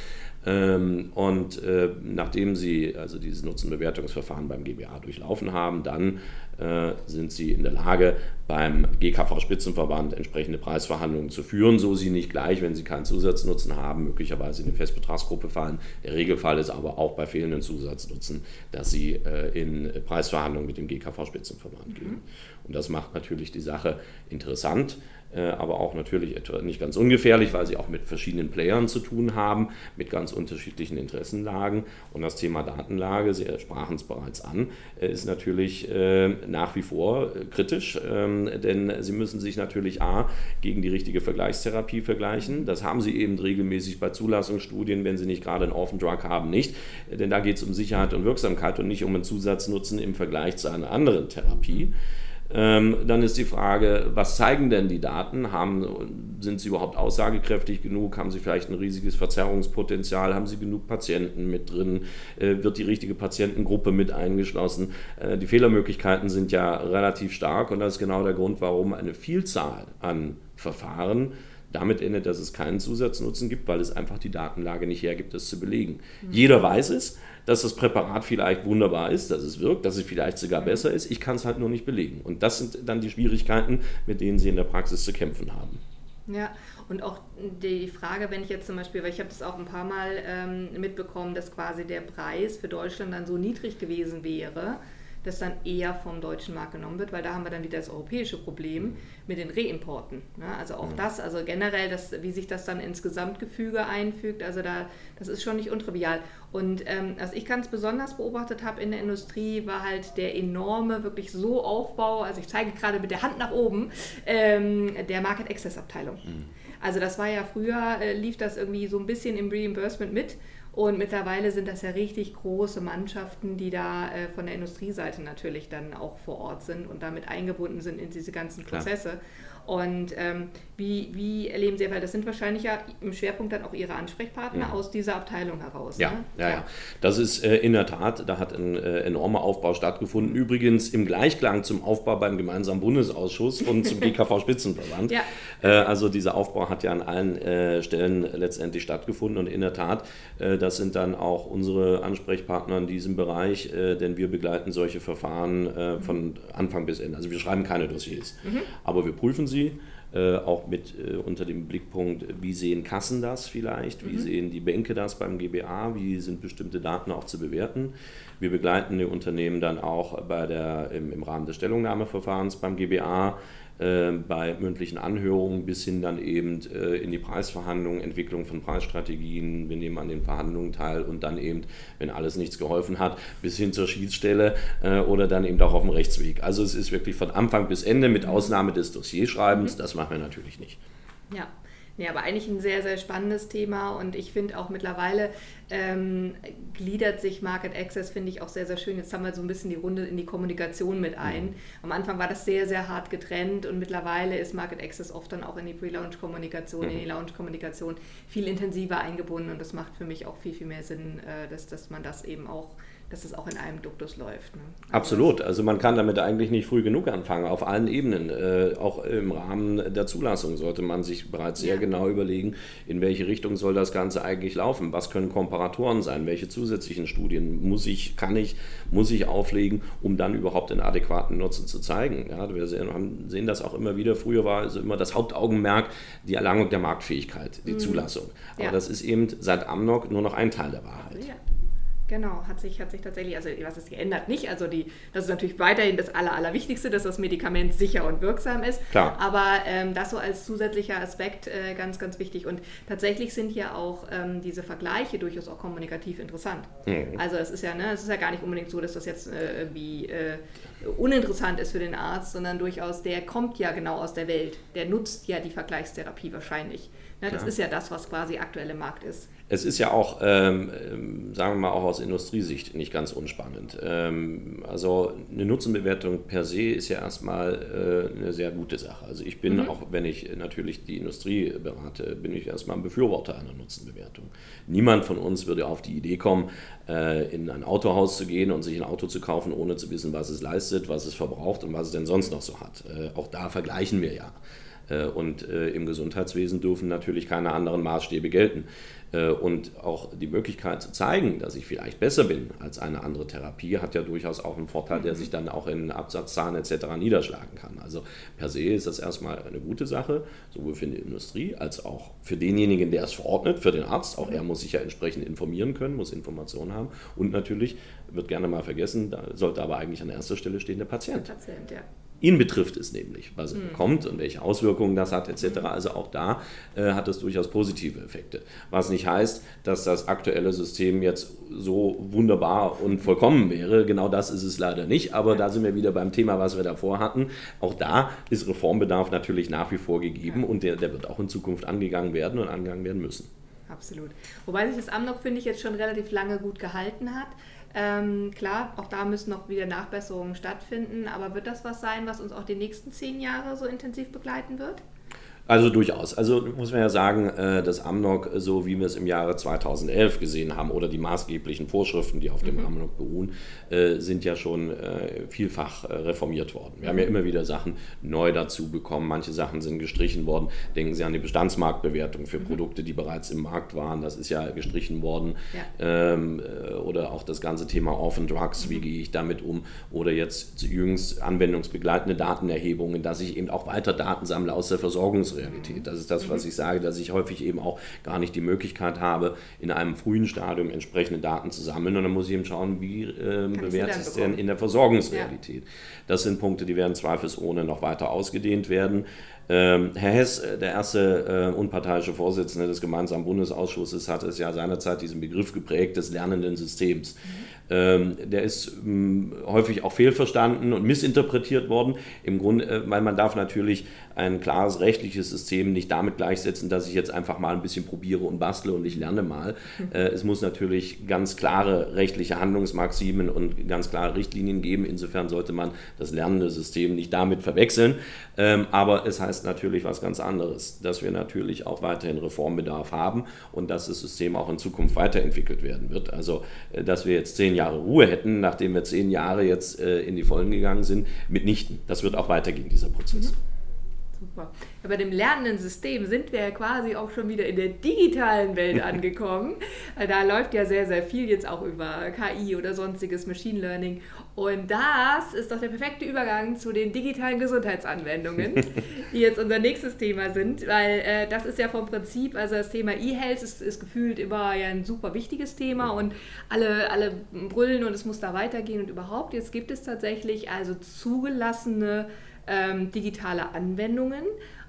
Ähm, und äh, nachdem Sie also dieses Nutzenbewertungsverfahren beim GBA durchlaufen haben, dann äh, sind Sie in der Lage, beim GKV-Spitzenverband entsprechende Preisverhandlungen zu führen, so Sie nicht gleich, wenn Sie keinen Zusatznutzen haben, möglicherweise in eine Festbetragsgruppe fallen. Der Regelfall ist aber auch bei fehlenden Zusatznutzen, dass Sie äh, in Preisverhandlungen mit dem GKV-Spitzenverband gehen. Mhm. Und das macht natürlich die Sache interessant. Äh, aber auch natürlich nicht ganz ungefährlich, weil sie auch mit verschiedenen Playern zu tun haben, mit ganz unterschiedlichen Interessenlagen. Und das Thema Datenlage, Sie sprachen es bereits an, äh, ist natürlich äh, nach wie vor kritisch, ähm, denn Sie müssen sich natürlich A gegen die richtige Vergleichstherapie vergleichen. Das haben Sie eben regelmäßig bei Zulassungsstudien, wenn Sie nicht gerade einen Orphan Drug haben, nicht. Denn da geht es um Sicherheit und Wirksamkeit und nicht um einen Zusatznutzen im Vergleich zu einer anderen Therapie. Ähm, dann ist die Frage, was zeigen denn die Daten? Haben, sind sie überhaupt aussagekräftig genug? Haben sie vielleicht ein riesiges Verzerrungspotenzial? Haben sie genug Patienten mit drin? Äh, wird die richtige Patientengruppe mit eingeschlossen? Äh, die Fehlermöglichkeiten sind ja relativ stark und das ist genau der Grund, warum eine Vielzahl an Verfahren damit endet, dass es keinen Zusatznutzen gibt, weil es einfach die Datenlage nicht hergibt, das zu belegen. Mhm. Jeder weiß es, dass das Präparat vielleicht wunderbar ist, dass es wirkt, dass es vielleicht sogar besser ist. Ich kann es halt nur nicht belegen. Und das sind dann die Schwierigkeiten, mit denen Sie in der Praxis zu kämpfen haben. Ja, und auch die Frage, wenn ich jetzt zum Beispiel, weil ich habe das auch ein paar Mal ähm, mitbekommen, dass quasi der Preis für Deutschland dann so niedrig gewesen wäre, das dann eher vom deutschen Markt genommen wird, weil da haben wir dann wieder das europäische Problem mit den Reimporten. Ne? Also auch mhm. das, also generell, das, wie sich das dann ins Gesamtgefüge einfügt, also da, das ist schon nicht untrivial. Und ähm, was ich ganz besonders beobachtet habe in der Industrie, war halt der enorme, wirklich so Aufbau, also ich zeige gerade mit der Hand nach oben, ähm, der Market Access Abteilung. Mhm. Also das war ja früher, äh, lief das irgendwie so ein bisschen im Reimbursement mit. Und mittlerweile sind das ja richtig große Mannschaften, die da äh, von der Industrieseite natürlich dann auch vor Ort sind und damit eingebunden sind in diese ganzen Prozesse. Klar. Und ähm, wie, wie erleben Sie, weil das sind wahrscheinlich ja im Schwerpunkt dann auch Ihre Ansprechpartner ja. aus dieser Abteilung heraus. Ja, ne? ja, ja, Das ist äh, in der Tat, da hat ein äh, enormer Aufbau stattgefunden. Übrigens im Gleichklang zum Aufbau beim gemeinsamen Bundesausschuss und zum GKV-Spitzenverband. ja. Äh, also dieser Aufbau hat ja an allen äh, Stellen letztendlich stattgefunden und in der Tat, äh, das sind dann auch unsere Ansprechpartner in diesem Bereich, äh, denn wir begleiten solche Verfahren von Anfang bis Ende. Also wir schreiben keine Dossiers, mhm. aber wir prüfen sie Sie, äh, auch mit äh, unter dem Blickpunkt, wie sehen Kassen das vielleicht, wie mhm. sehen die Bänke das beim GBA, wie sind bestimmte Daten auch zu bewerten. Wir begleiten die Unternehmen dann auch bei der, im, im Rahmen des Stellungnahmeverfahrens beim GBA bei mündlichen Anhörungen bis hin dann eben äh, in die Preisverhandlungen, Entwicklung von Preisstrategien, wir nehmen an den Verhandlungen teil und dann eben, wenn alles nichts geholfen hat, bis hin zur Schiedsstelle äh, oder dann eben auch auf dem Rechtsweg. Also es ist wirklich von Anfang bis Ende mit Ausnahme des Dossierschreibens, mhm. das machen wir natürlich nicht. Ja. Ja, aber eigentlich ein sehr, sehr spannendes Thema und ich finde auch mittlerweile ähm, gliedert sich Market Access, finde ich auch sehr, sehr schön. Jetzt haben wir so ein bisschen die Runde in die Kommunikation mit ein. Mhm. Am Anfang war das sehr, sehr hart getrennt und mittlerweile ist Market Access oft dann auch in die Pre-Launch-Kommunikation, in die mhm. Launch-Kommunikation viel intensiver eingebunden und das macht für mich auch viel, viel mehr Sinn, äh, dass, dass man das eben auch dass es auch in einem Duktus läuft. Ne? Absolut. Also man kann damit eigentlich nicht früh genug anfangen, auf allen Ebenen. Äh, auch im Rahmen der Zulassung sollte man sich bereits sehr ja. genau überlegen, in welche Richtung soll das Ganze eigentlich laufen. Was können Komparatoren sein? Welche zusätzlichen Studien muss ich, kann ich, muss ich auflegen, um dann überhaupt den adäquaten Nutzen zu zeigen? Ja, wir sehen, sehen das auch immer wieder. Früher war also immer das Hauptaugenmerk die Erlangung der Marktfähigkeit, die mhm. Zulassung. Aber ja. das ist eben seit Amnok nur noch ein Teil der Wahrheit. Ja. Genau, hat sich, hat sich tatsächlich, also was ist geändert? Nicht. Also die, das ist natürlich weiterhin das Aller, Allerwichtigste, dass das Medikament sicher und wirksam ist. Klar. Aber ähm, das so als zusätzlicher Aspekt äh, ganz, ganz wichtig. Und tatsächlich sind ja auch ähm, diese Vergleiche durchaus auch kommunikativ interessant. Mhm. Also es ist ja, ne, es ist ja gar nicht unbedingt so, dass das jetzt äh, irgendwie äh, uninteressant ist für den Arzt, sondern durchaus, der kommt ja genau aus der Welt. Der nutzt ja die Vergleichstherapie wahrscheinlich. Ne, das ist ja das, was quasi aktuell im Markt ist. Es ist ja auch, ähm, ähm, sagen wir mal, auch aus Industriesicht nicht ganz unspannend. Ähm, also eine Nutzenbewertung per se ist ja erstmal äh, eine sehr gute Sache. Also ich bin, mhm. auch wenn ich natürlich die Industrie berate, bin ich erstmal ein Befürworter einer Nutzenbewertung. Niemand von uns würde auf die Idee kommen, äh, in ein Autohaus zu gehen und sich ein Auto zu kaufen, ohne zu wissen, was es leistet, was es verbraucht und was es denn sonst noch so hat. Äh, auch da vergleichen wir ja. Äh, und äh, im Gesundheitswesen dürfen natürlich keine anderen Maßstäbe gelten. Äh, und auch die Möglichkeit zu zeigen, dass ich vielleicht besser bin als eine andere Therapie, hat ja durchaus auch einen Vorteil, der mhm. sich dann auch in Absatzzahlen etc. niederschlagen kann. Also per se ist das erstmal eine gute Sache, sowohl für die Industrie als auch für denjenigen, der es verordnet, für den Arzt. Auch er muss sich ja entsprechend informieren können, muss Informationen haben. Und natürlich wird gerne mal vergessen, da sollte aber eigentlich an erster Stelle stehen der Patient. Der Patient, ja. Ihn betrifft es nämlich, was er mhm. bekommt und welche Auswirkungen das hat etc. Also auch da äh, hat es durchaus positive Effekte. Was nicht heißt, dass das aktuelle System jetzt so wunderbar und vollkommen wäre. Genau das ist es leider nicht. Aber da sind wir wieder beim Thema, was wir davor hatten. Auch da ist Reformbedarf natürlich nach wie vor gegeben ja. und der, der wird auch in Zukunft angegangen werden und angegangen werden müssen. Absolut. Wobei sich das Amnok, finde ich, jetzt schon relativ lange gut gehalten hat. Ähm, klar, auch da müssen noch wieder Nachbesserungen stattfinden, aber wird das was sein, was uns auch die nächsten zehn Jahre so intensiv begleiten wird? Also durchaus. Also muss man ja sagen, äh, das AMNOG, so wie wir es im Jahre 2011 gesehen haben, oder die maßgeblichen Vorschriften, die auf dem mhm. AMNOG beruhen, äh, sind ja schon äh, vielfach reformiert worden. Wir haben ja immer wieder Sachen neu dazu bekommen. Manche Sachen sind gestrichen worden. Denken Sie an die Bestandsmarktbewertung für mhm. Produkte, die bereits im Markt waren. Das ist ja gestrichen worden. Ja. Ähm, oder auch das ganze Thema Orphan Drugs. Wie mhm. gehe ich damit um? Oder jetzt jüngst anwendungsbegleitende Datenerhebungen, dass ich eben auch weiter Daten sammle aus der Versorgungs Lebensrealität. Das ist das, was ich sage, dass ich häufig eben auch gar nicht die Möglichkeit habe, in einem frühen Stadium entsprechende Daten zu sammeln. Und dann muss ich eben schauen, wie äh, bewährt es denn in der Versorgungsrealität. Ja. Das sind Punkte, die werden zweifelsohne noch weiter ausgedehnt werden. Ähm, Herr Hess, äh, der erste äh, unparteiische Vorsitzende des gemeinsamen Bundesausschusses, hat es ja seinerzeit diesen Begriff geprägt des lernenden Systems. Ähm, der ist ähm, häufig auch fehlverstanden und missinterpretiert worden. Im Grunde, äh, weil man darf natürlich ein klares rechtliches System nicht damit gleichsetzen, dass ich jetzt einfach mal ein bisschen probiere und bastle und ich lerne mal. Äh, es muss natürlich ganz klare rechtliche Handlungsmaximen und ganz klare Richtlinien geben. Insofern sollte man das lernende System nicht damit verwechseln. Ähm, aber es heißt natürlich was ganz anderes, dass wir natürlich auch weiterhin Reformbedarf haben und dass das System auch in Zukunft weiterentwickelt werden wird. Also, äh, dass wir jetzt zehn Jahre Ruhe hätten, nachdem wir zehn Jahre jetzt äh, in die Vollen gegangen sind, mitnichten. Das wird auch weitergehen, dieser Prozess. Mhm. Super. Ja, bei dem lernenden System sind wir ja quasi auch schon wieder in der digitalen Welt angekommen. da läuft ja sehr, sehr viel jetzt auch über KI oder sonstiges Machine Learning. Und das ist doch der perfekte Übergang zu den digitalen Gesundheitsanwendungen, die jetzt unser nächstes Thema sind, weil äh, das ist ja vom Prinzip, also das Thema E-Health ist, ist, gefühlt immer ja ein super wichtiges Thema und alle, alle brüllen und es muss da weitergehen und überhaupt. Jetzt gibt es tatsächlich also zugelassene ähm, digitale Anwendungen.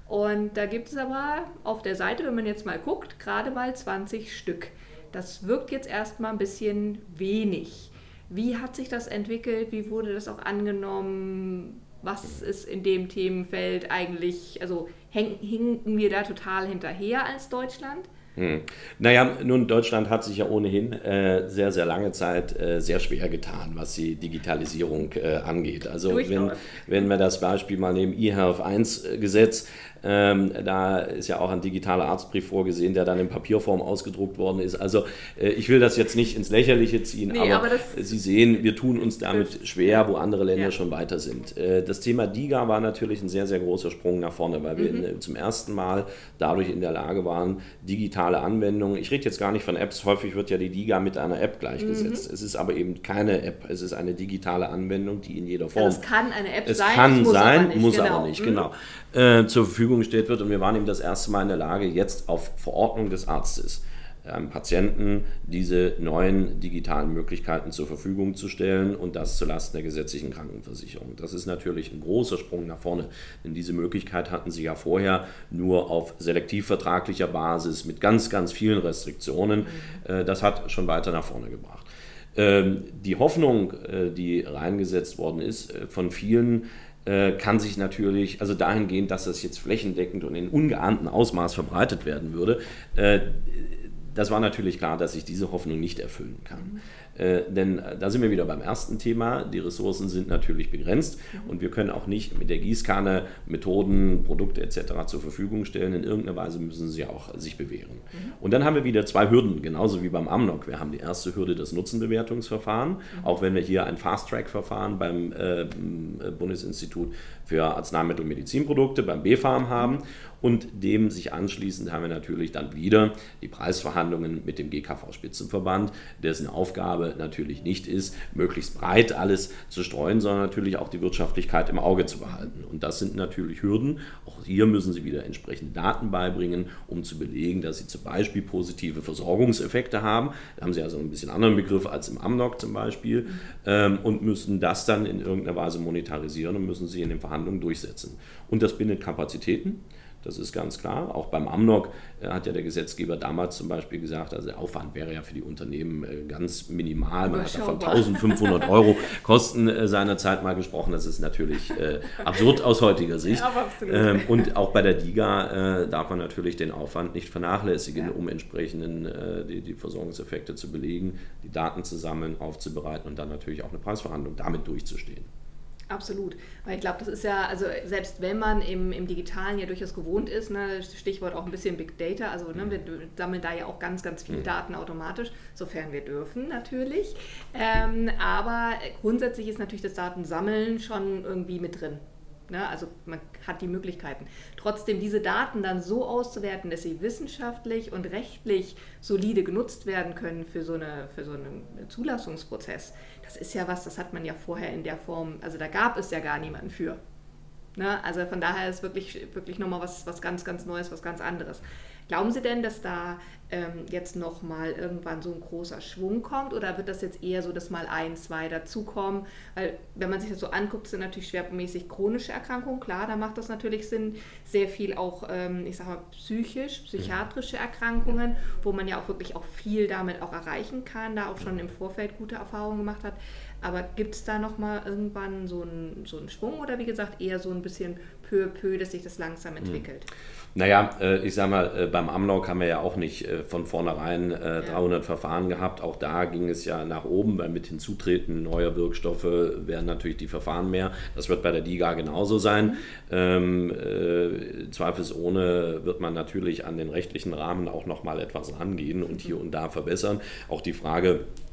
Und da gibt es aber auf der Seite, wenn man jetzt mal guckt, gerade mal 20 Stück. Das wirkt jetzt erstmal ein bisschen wenig. Wie hat sich das entwickelt? Wie wurde das auch angenommen? Was ist in dem Themenfeld eigentlich, also hinken wir da total hinterher als Deutschland? Hm. Naja, nun, Deutschland hat sich ja ohnehin äh, sehr, sehr lange Zeit äh, sehr schwer getan, was die Digitalisierung äh, angeht. Also wenn, wenn wir das Beispiel mal nehmen, eHealth 1 Gesetz, ähm, da ist ja auch ein digitaler Arztbrief vorgesehen, der dann in Papierform ausgedruckt worden ist. Also äh, ich will das jetzt nicht ins Lächerliche ziehen, nee, aber, aber Sie sehen, wir tun uns damit schwer, wo andere Länder ja. schon weiter sind. Äh, das Thema DIGA war natürlich ein sehr, sehr großer Sprung nach vorne, weil wir mhm. in, zum ersten Mal dadurch in der Lage waren, digitale Anwendungen, ich rede jetzt gar nicht von Apps, häufig wird ja die DIGA mit einer App gleichgesetzt. Mhm. Es ist aber eben keine App, es ist eine digitale Anwendung, die in jeder Form. Ja, es kann eine App es sein, kann muss sein, aber nicht, muss genau. aber nicht, genau. Äh, zur Verfügung gestellt wird. Und wir waren eben das erste Mal in der Lage, jetzt auf Verordnung des Arztes einem Patienten diese neuen digitalen Möglichkeiten zur Verfügung zu stellen und das zulasten der gesetzlichen Krankenversicherung. Das ist natürlich ein großer Sprung nach vorne, denn diese Möglichkeit hatten sie ja vorher nur auf selektivvertraglicher Basis mit ganz, ganz vielen Restriktionen. Mhm. Das hat schon weiter nach vorne gebracht. Ähm, die Hoffnung, äh, die reingesetzt worden ist äh, von vielen, äh, kann sich natürlich, also dahingehend, dass das jetzt flächendeckend und in ungeahnten Ausmaß verbreitet werden würde, das war natürlich klar, dass ich diese Hoffnung nicht erfüllen kann. Äh, denn äh, da sind wir wieder beim ersten Thema. Die Ressourcen sind natürlich begrenzt und wir können auch nicht mit der Gießkanne Methoden, Produkte etc. zur Verfügung stellen. In irgendeiner Weise müssen sie auch sich bewähren. Mhm. Und dann haben wir wieder zwei Hürden, genauso wie beim Amnok. Wir haben die erste Hürde das Nutzenbewertungsverfahren, mhm. auch wenn wir hier ein Fast-Track-Verfahren beim äh, Bundesinstitut für Arzneimittel und Medizinprodukte, beim BfArM haben. Und dem sich anschließend haben wir natürlich dann wieder die Preisverhandlungen mit dem GKV-Spitzenverband, dessen Aufgabe natürlich nicht ist, möglichst breit alles zu streuen, sondern natürlich auch die Wirtschaftlichkeit im Auge zu behalten. Und das sind natürlich Hürden. Auch hier müssen Sie wieder entsprechende Daten beibringen, um zu belegen, dass Sie zum Beispiel positive Versorgungseffekte haben. Da haben Sie also ein bisschen anderen Begriff als im Amnok zum Beispiel ähm, und müssen das dann in irgendeiner Weise monetarisieren und müssen Sie in den Verhandlungen durchsetzen. Und das bindet Kapazitäten. Das ist ganz klar. Auch beim Amnok äh, hat ja der Gesetzgeber damals zum Beispiel gesagt, also der Aufwand wäre ja für die Unternehmen äh, ganz minimal. Man hat da von 1500 Euro Kosten äh, seinerzeit mal gesprochen. Das ist natürlich absurd aus heutiger Sicht. Ja, und auch bei der DIGA darf man natürlich den Aufwand nicht vernachlässigen, ja. um entsprechenden die, die Versorgungseffekte zu belegen, die Daten zu sammeln, aufzubereiten und dann natürlich auch eine Preisverhandlung damit durchzustehen. Absolut, weil ich glaube, das ist ja, also selbst wenn man im, im Digitalen ja durchaus gewohnt ist, ne, Stichwort auch ein bisschen Big Data, also ne, wir sammeln da ja auch ganz, ganz viele mhm. Daten automatisch, sofern wir dürfen natürlich. Ähm, aber grundsätzlich ist natürlich das Datensammeln schon irgendwie mit drin. Ne? Also man hat die Möglichkeiten. Trotzdem diese Daten dann so auszuwerten, dass sie wissenschaftlich und rechtlich solide genutzt werden können für so, eine, für so einen Zulassungsprozess, das ist ja was, das hat man ja vorher in der Form, also da gab es ja gar niemanden für. Ne? Also von daher ist wirklich, wirklich nochmal was, was ganz, ganz Neues, was ganz anderes. Glauben Sie denn, dass da ähm, jetzt nochmal irgendwann so ein großer Schwung kommt oder wird das jetzt eher so, dass mal ein, zwei dazukommen? Weil wenn man sich das so anguckt, sind natürlich schwerpunktmäßig chronische Erkrankungen, klar, da macht das natürlich Sinn. Sehr viel auch, ähm, ich sag mal, psychisch, psychiatrische Erkrankungen, wo man ja auch wirklich auch viel damit auch erreichen kann, da auch schon im Vorfeld gute Erfahrungen gemacht hat. Aber gibt es da nochmal irgendwann so einen, so einen Schwung oder wie gesagt eher so ein bisschen peu à peu, dass sich das langsam hm. entwickelt? Naja, äh, ich sag mal, äh, beim Amnok haben wir ja auch nicht äh, von vornherein 300 Verfahren gehabt. Auch da ging es ja nach oben, weil mit Hinzutreten neuer Wirkstoffe werden natürlich die Verfahren mehr. Das wird bei der DIGA genauso sein. Mhm. Ähm, zweifelsohne wird man natürlich an den rechtlichen Rahmen auch nochmal etwas rangehen und hier und da verbessern. Auch die Frage, äh,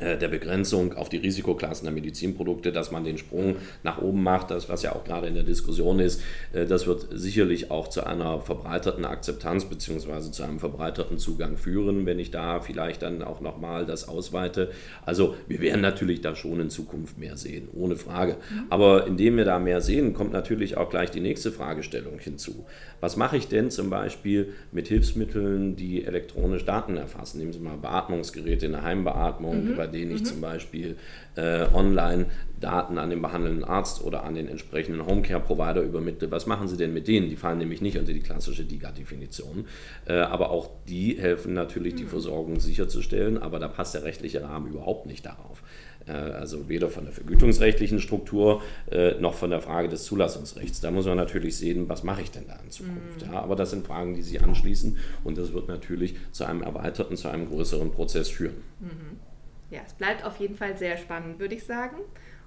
der Begrenzung auf die Risikoklassen der Medizinprodukte, dass man den Sprung nach oben macht, das was ja auch gerade in der Diskussion ist, äh, das wird sicherlich auch zu einer verbreiterten Akzeptanz bzw. zu einem verbreiterten Zugang führen, wenn ich da vielleicht dann auch nochmal das ausweite. Also wir werden natürlich da schon in Zukunft mehr sehen, ohne Frage. Mhm. Aber indem wir da mehr sehen, kommt natürlich auch gleich die nächste Fragestellung hinzu. Was mache ich denn zum Beispiel mit Hilfsmitteln, die elektronisch Daten erfassen? Nehmen Sie mal Beatmungsgeräte in der Heimbeatmung, mhm. bei denen ich mhm. zum Beispiel äh, online Daten an den behandelnden Arzt oder an den entsprechenden Homecare-Provider übermittle. Was machen Sie denn mit denen? Die fallen nämlich nicht unter die klassische DIGA-Definition. Äh, aber auch die helfen natürlich, die mhm. Versorgung sicherzustellen, aber da passt der rechtliche Rahmen überhaupt nicht darauf. Äh, also weder von der vergütungsrechtlichen Struktur äh, noch von der Frage des Zulassungsrechts. Da muss man natürlich sehen, was mache ich denn da in Zukunft. Mhm. Ja, aber das sind Fragen, die sich anschließen und das wird natürlich zu einem erweiterten, zu einem größeren Prozess führen. Mhm. Ja, es bleibt auf jeden Fall sehr spannend, würde ich sagen.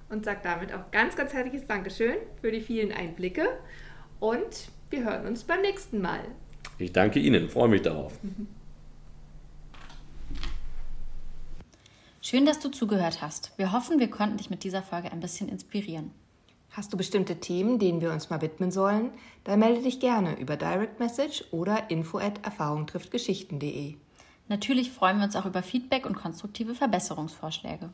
Und sage damit auch ganz, ganz herzliches Dankeschön für die vielen Einblicke. Und wir hören uns beim nächsten Mal. Ich danke Ihnen, freue mich darauf. Schön, dass du zugehört hast. Wir hoffen, wir konnten dich mit dieser Folge ein bisschen inspirieren. Hast du bestimmte Themen, denen wir uns mal widmen sollen? Dann melde dich gerne über Direct Message oder info at erfahrungtrifftgeschichten.de. Natürlich freuen wir uns auch über Feedback und konstruktive Verbesserungsvorschläge.